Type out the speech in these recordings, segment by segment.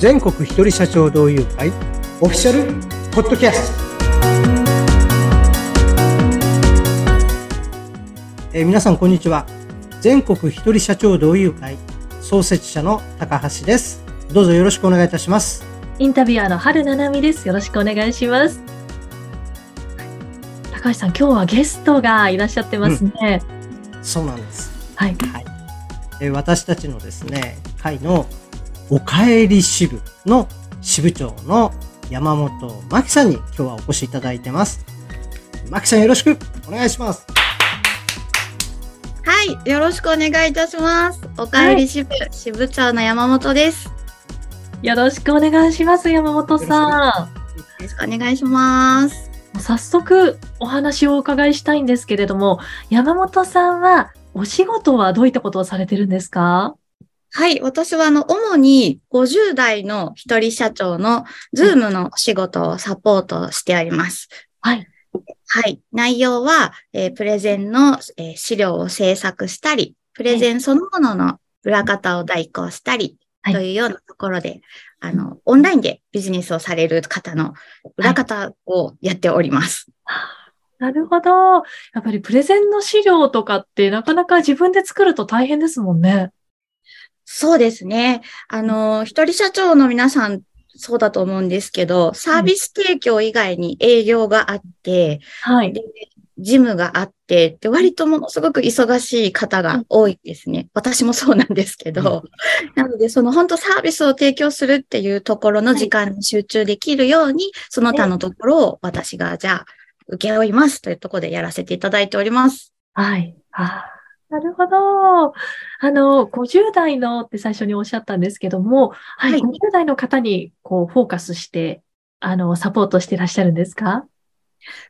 全国一人社長同友会オフィシャルポッドキャスト、えー、皆さんこんにちは。全国一人社長同友会創設者の高橋です。どうぞよろしくお願いいたします。インタビュアーの春七海です。よろしくお願いします。高橋さん今日はゲストがいらっしゃってますね、うん、そうなんです。はい、はい。えー、私たちのですね会のおかえり支部の支部長の山本真紀さんに今日はお越しいただいてます。真紀さんよろしくお願いします。はい、よろしくお願いいたします。おかえり支部、はい、支部長の山本です。よろしくお願いします、山本さん。よろしくお願いします。早速お話をお伺いしたいんですけれども、山本さんはお仕事はどういったことをされてるんですか？はい。私は、あの、主に50代の一人社長のズームの仕事をサポートしております。はい。はい。内容は、えー、プレゼンの、えー、資料を制作したり、プレゼンそのものの裏方を代行したり、というようなところで、はい、あの、オンラインでビジネスをされる方の裏方をやっております。はい、なるほど。やっぱりプレゼンの資料とかってなかなか自分で作ると大変ですもんね。そうですね。あの、一人社長の皆さん、そうだと思うんですけど、サービス提供以外に営業があって、はい。でジムがあって、で、割とものすごく忙しい方が多いですね。私もそうなんですけど。なので、その本当サービスを提供するっていうところの時間に集中できるように、その他のところを私がじゃあ、受け負いますというところでやらせていただいております。はい。はあなるほど。あの、50代のって最初におっしゃったんですけども、はい、はい、50代の方にこうフォーカスして、あの、サポートしていらっしゃるんですか？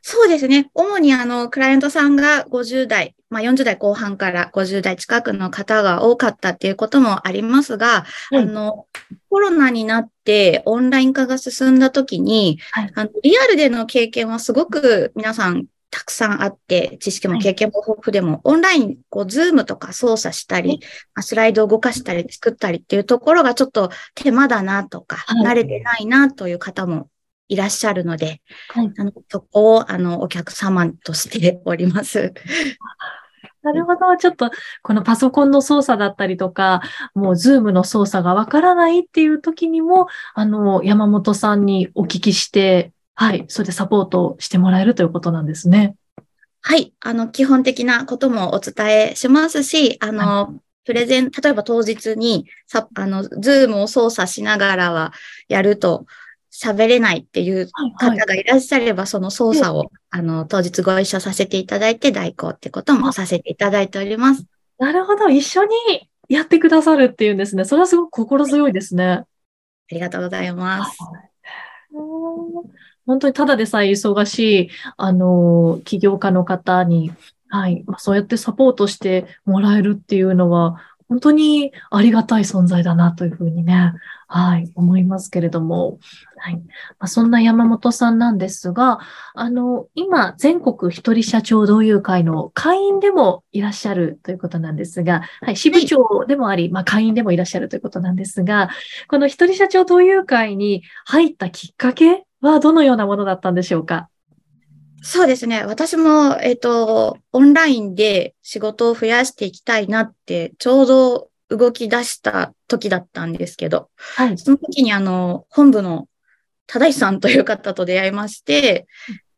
そうですね。主にあの、クライアントさんが50代、まあ40代後半から50代近くの方が多かったっていうこともありますが、あの、コロナになってオンライン化が進んだ時に、はい、あのリアルでの経験はすごく皆さんたくさんあって、知識も経験も豊富でも、はい、オンライン、こう、 Zoom とか操作したり、スライドを動かしたり、作ったりっていうところがちょっと手間だなとか、はい、慣れてないなという方もいらっしゃるので、はい、あのそこを、あの、お客様としております。なるほど。ちょっと、このパソコンの操作だったりとか、もう Zoom の操作がわからないっていう時にも、あの、山本さんにお聞きして、はい。それでサポートしてもらえるということなんですね。はい。あの、基本的なこともお伝えしますし、あの、はい、プレゼン、例えば当日に、さ、あの、ズームを操作しながらはやると喋れないっていう方がいらっしゃれば、はいはい、その操作を、あの、当日ご一緒させていただいて代行ってこともさせていただいております。なるほど。一緒にやってくださるっていうんですね。それはすごく心強いですね。ありがとうございます。本当にただでさえ忙しい、あの、起業家の方に、はい、まあ、そうやってサポートしてもらえるっていうのは、本当にありがたい存在だなというふうにね、はい、思いますけれども、はい。まあ、そんな山本さんなんですが、あの、今、全国一人社長同友会の会員でもいらっしゃるということなんですが、はい、支部長でもあり、まあ、会員でもいらっしゃるということなんですが、この一人社長同友会に入ったきっかけはどのようなものだったんでしょうか？そうですね。私も、えっ、ー、と、オンラインで仕事を増やしていきたいなって、ちょうど動き出した時だったんですけど、はい、その時にあの、本部の正井さんという方と出会いまして、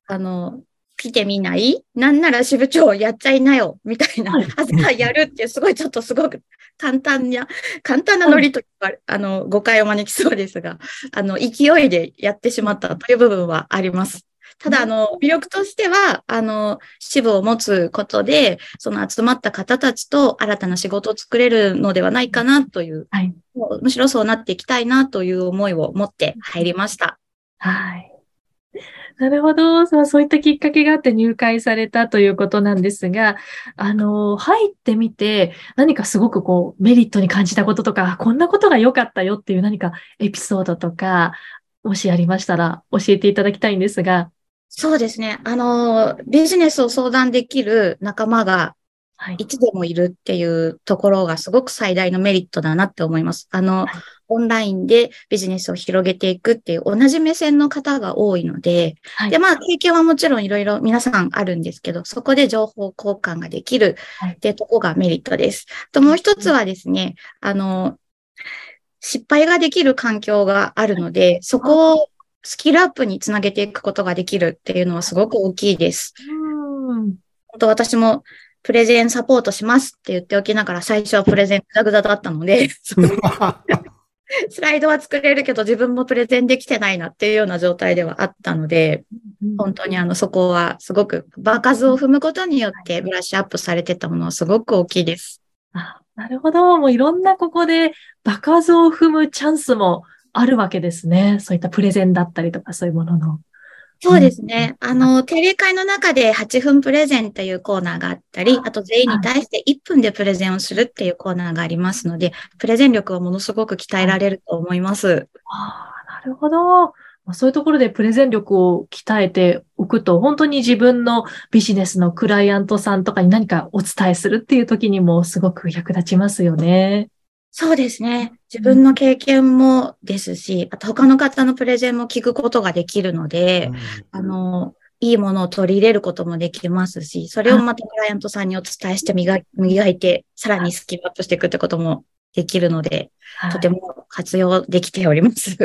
あの、来てみない？なんなら支部長やっちゃいなよみたいな、あずかやるってすごいちょっとすごく簡単な、簡単なノリとか、あの、誤解を招きそうですが、あの、勢いでやってしまったという部分はあります。ただ、あの、魅力としては、あの、支部を持つことで、その集まった方たちと新たな仕事を作れるのではないかなという、はい、むしろそうなっていきたいなという思いを持って入りました。はい。なるほど。そういったきっかけがあって入会されたということなんですが、あの、入ってみて、何かすごくこう、メリットに感じたこととか、こんなことが良かったよっていう何かエピソードとか、もしありましたら教えていただきたいんですが。そうですね。あの、ビジネスを相談できる仲間がはい。いつでもいるっていうところがすごく最大のメリットだなって思います。あの、はいオンラインでビジネスを広げていくっていう同じ目線の方が多いので、はいで、まあ、経験はもちろんいろいろ皆さんあるんですけど、そこで情報交換ができるっていうところがメリットです。と、もう一つはですね、あの、失敗ができる環境があるので、そこをスキルアップにつなげていくことができるっていうのはすごく大きいです。うん。本当私もプレゼンサポートしますって言っておきながら最初はプレゼングダグダだったので、スライドは作れるけど自分もプレゼンできてないなっていうような状態ではあったので、本当にあのそこはすごく場数を踏むことによってブラッシュアップされてたものはすごく大きいです。あなるほど。もういろんなここで場数を踏むチャンスもあるわけですね。そういったプレゼンだったりとかそういうものの。そうですね。あの、定例会の中で8分プレゼンというコーナーがあったり、あと全員に対して1分でプレゼンをするっていうコーナーがありますので、プレゼン力はものすごく鍛えられると思います。ああ、なるほど。まあそういうところでプレゼン力を鍛えておくと、本当に自分のビジネスのクライアントさんとかに何かお伝えするっていう時にもすごく役立ちますよね。そうですね。自分の経験もですし、あと他の方のプレゼンも聞くことができるので、あの、いいものを取り入れることもできますし、それをまたクライアントさんにお伝えして磨い磨いて、さらにスキルアップしていくってこともできるので、はい。とても活用できております。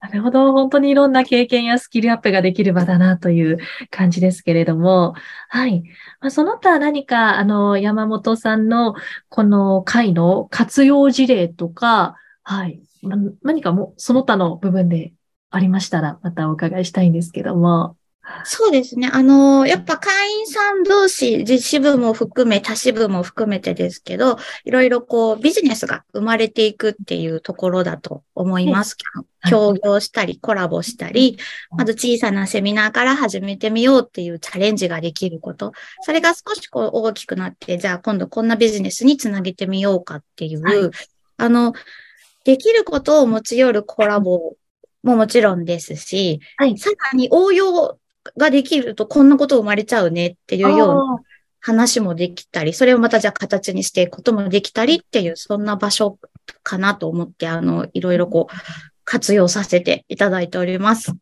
なるほど。本当にいろんな経験やスキルアップができる場だなという感じですけれども。はい。まあ、その他何か、あの、山本さんのこの会の活用事例とか、はい。ま何かも、その他の部分でありましたら、またお伺いしたいんですけども。そうですね。あの、やっぱ会員さん同士、実支部も含め、他支部も含めてですけど、いろいろこう、ビジネスが生まれていくっていうところだと思います。はい協業したり、コラボしたり、まず小さなセミナーから始めてみようっていうチャレンジができること。それが少しこう大きくなって、じゃあ今度こんなビジネスにつなげてみようかっていう、はいあの、できることを持ち寄るコラボももちろんですし、はい。さらに応用ができるとこんなこと生まれちゃうねっていうような話もできたり、それをまたじゃあ形にしていくこともできたりっていう、そんな場所かなと思って、あの、いろいろこう、活用させていただいております。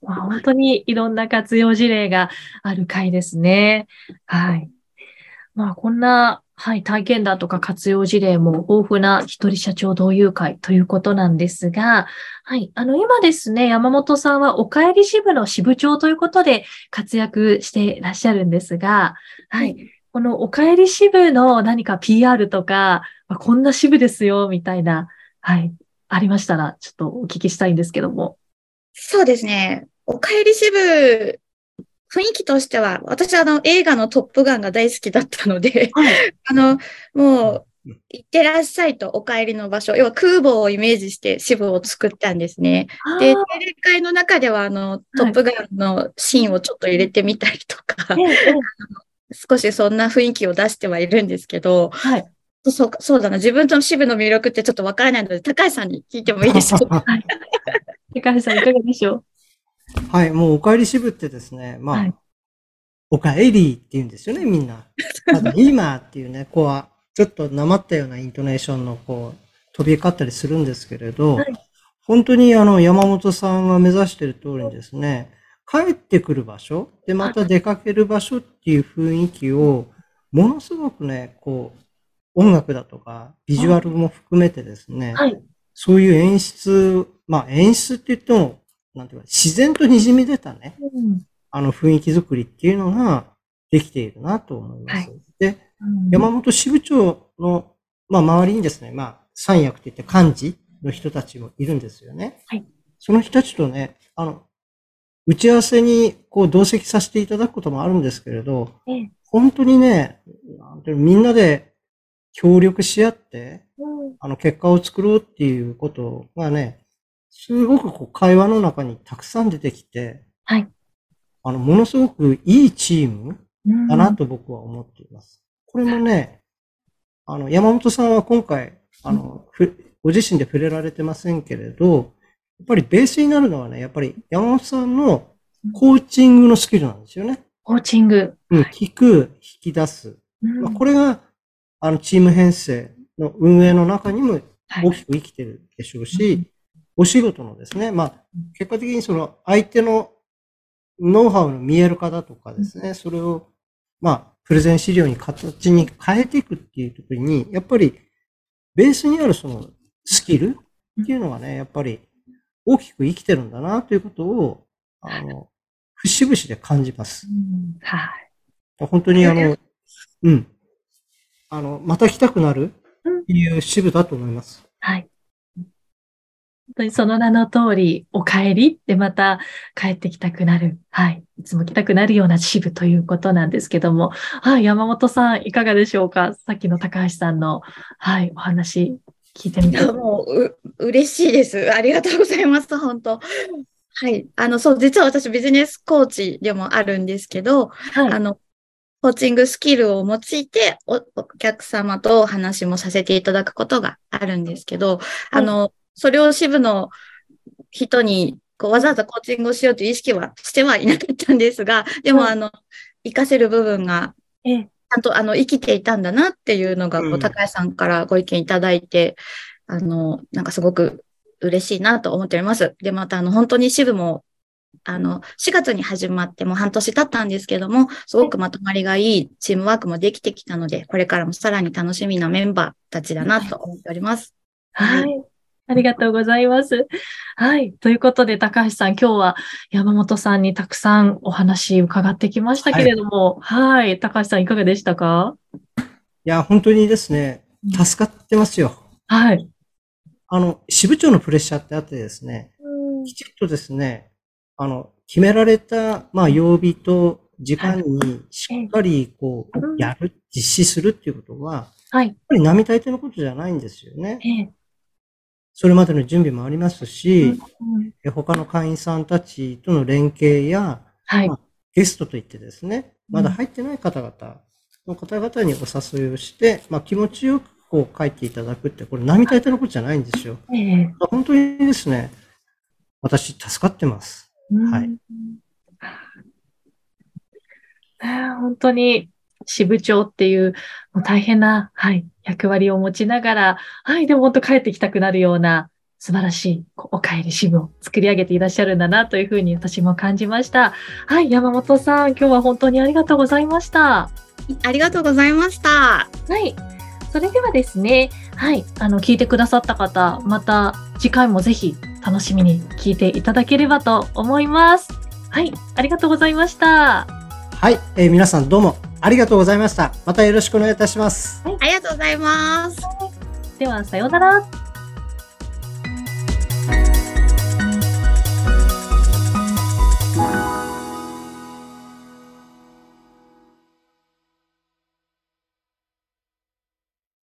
まあ本当にいろんな活用事例がある回ですね。はい。まあこんな、はい、体験談とか活用事例も豊富な一人社長同友会ということなんですが、はい。あの、今ですね、山本さんはお帰り支部の支部長ということで活躍していらっしゃるんですが、はい。このお帰り支部の何か PR とか、まあこんな支部ですよ、みたいな、はい。ありましたら、ちょっとお聞きしたいんですけども。そうですね。お帰り支部、雰囲気としては、私はあの映画のトップガンが大好きだったので、はい。あの、もう、行ってらっしゃいとお帰りの場所、要は空母をイメージして支部を作ったんですね。で、あ定例会の中では、あの、トップガンのシーンをちょっと入れてみたりとか、ーええええ少しそんな雰囲気を出してはいるんですけど、はい。そうかそうだな、自分との支部の魅力ってちょっとわからないので、高橋さんに聞いてもいいでしょうか？高橋さん、いかがでしょう？はい、もうお帰り支部ってですね、まあ、はい。お帰りって言うんですよね、みんな。ただ、今っていうね、こうは、ちょっとなまったようなイントネーションの、こう、飛び交ったりするんですけれど、はい。本当にあの、山本さんが目指している通りにですね、帰ってくる場所、で、また出かける場所っていう雰囲気を、ものすごくね、こう、音楽だとか、ビジュアルも含めてですね、はい。そういう演出、まあ演出って言っても、なんていうか、自然と滲み出たね、うんあの雰囲気作りっていうのができているなと思います。はいで、山本支部長の、まあ、周りにですね、まあ、三役って言って幹事の人たちもいるんですよね。はいその人たちとね、あの、打ち合わせにこう同席させていただくこともあるんですけれど、ええ本当にね、みんなで協力し合って、うんあの、結果を作ろうっていうことがね、すごくこう会話の中にたくさん出てきて、はい。あの、ものすごくいいチームうんだなと僕は思っています。これもね、あの、山本さんは今回、あの、ふご自身で触れられてませんけれど、やっぱりベースになるのはね、やっぱり山本さんのコーチングのスキルなんですよね。コーチング。うん、聞く、引き出す。うんまあ、これが、あの、チーム編成の運営の中にもはい大きく生きてるでしょうし、お仕事のですね、まあ、結果的にその相手のノウハウの見える化だとかですね、それを、まあ、プレゼン資料に形に変えていくっていうところに、やっぱり、ベースにあるそのスキルっていうのがね、やっぱり大きく生きてるんだなということを、あの、節々で感じますう。んはい。本当にあの、うん。あの、また来たくなるっていう支部だと思います。はい。本当にその名の通り、お帰りってまた帰ってきたくなる。はい。いつも来たくなるような支部ということなんですけども。はい。山本さん、いかがでしょうか？さっきの高橋さんの、はい、お話聞いてみて。もう、う、嬉しいです。ありがとうございます。本当。はい。あの、そう、実は私ビジネスコーチでもあるんですけど、はい。あの、コーチングスキルを用いてお、お客様とお話もさせていただくことがあるんですけど、あの、それを支部の人に、こう、わざわざコーチングをしようという意識はしてはいなかったんですが、でも、はいあの、活かせる部分がええ。ちゃんとあの生きていたんだなっていうのが、こうんう高橋さんからご意見いただいて、あの、なんかすごく嬉しいなと思っております。で、またあの、本当に支部も、あの、4月に始まってもう半年経ったんですけども、すごくまとまりがいいチームワークもできてきたので、これからもさらに楽しみなメンバーたちだなと思っております。はい。ありがとうございます。はい。ということで、高橋さん、今日は山本さんにたくさんお話伺ってきましたけれども、はい。高橋さん、いかがでしたか？いや、本当にですね、助かってますよ。はい。あの、支部長のプレッシャーってあってですね、きちっとですね、あの、決められた、まあ、曜日と時間にしっかり、こうう、んやる、実施するっていうことは、はい。やっぱり並大抵のことじゃないんですよね。ええそれまでの準備もありますし、うんえ他の会員さんたちとの連携や、はい。ゲストといってですね、まだ入ってない方々の方々にお誘いをして、まあ、気持ちよくこう書いていただくって、これ並大抵のことじゃないんですよ。ええ本当にですね、私助かってます。はい本当に支部長っていうもう大変な、はい、役割を持ちながら、はい、でも本当帰ってきたくなるような素晴らしいこうお帰り支部を作り上げていらっしゃるんだなというふうに私も感じました。はい、山本さん、今日は本当にありがとうございました。ありがとうございました。はい。それではですね、はい、あの、聞いてくださった方、また次回もぜひ楽しみに聞いていただければと思います。はい、ありがとうございました。はい、えー皆さんどうもありがとうございました。またよろしくお願いいたします。ありがとうございます。では、さようなら。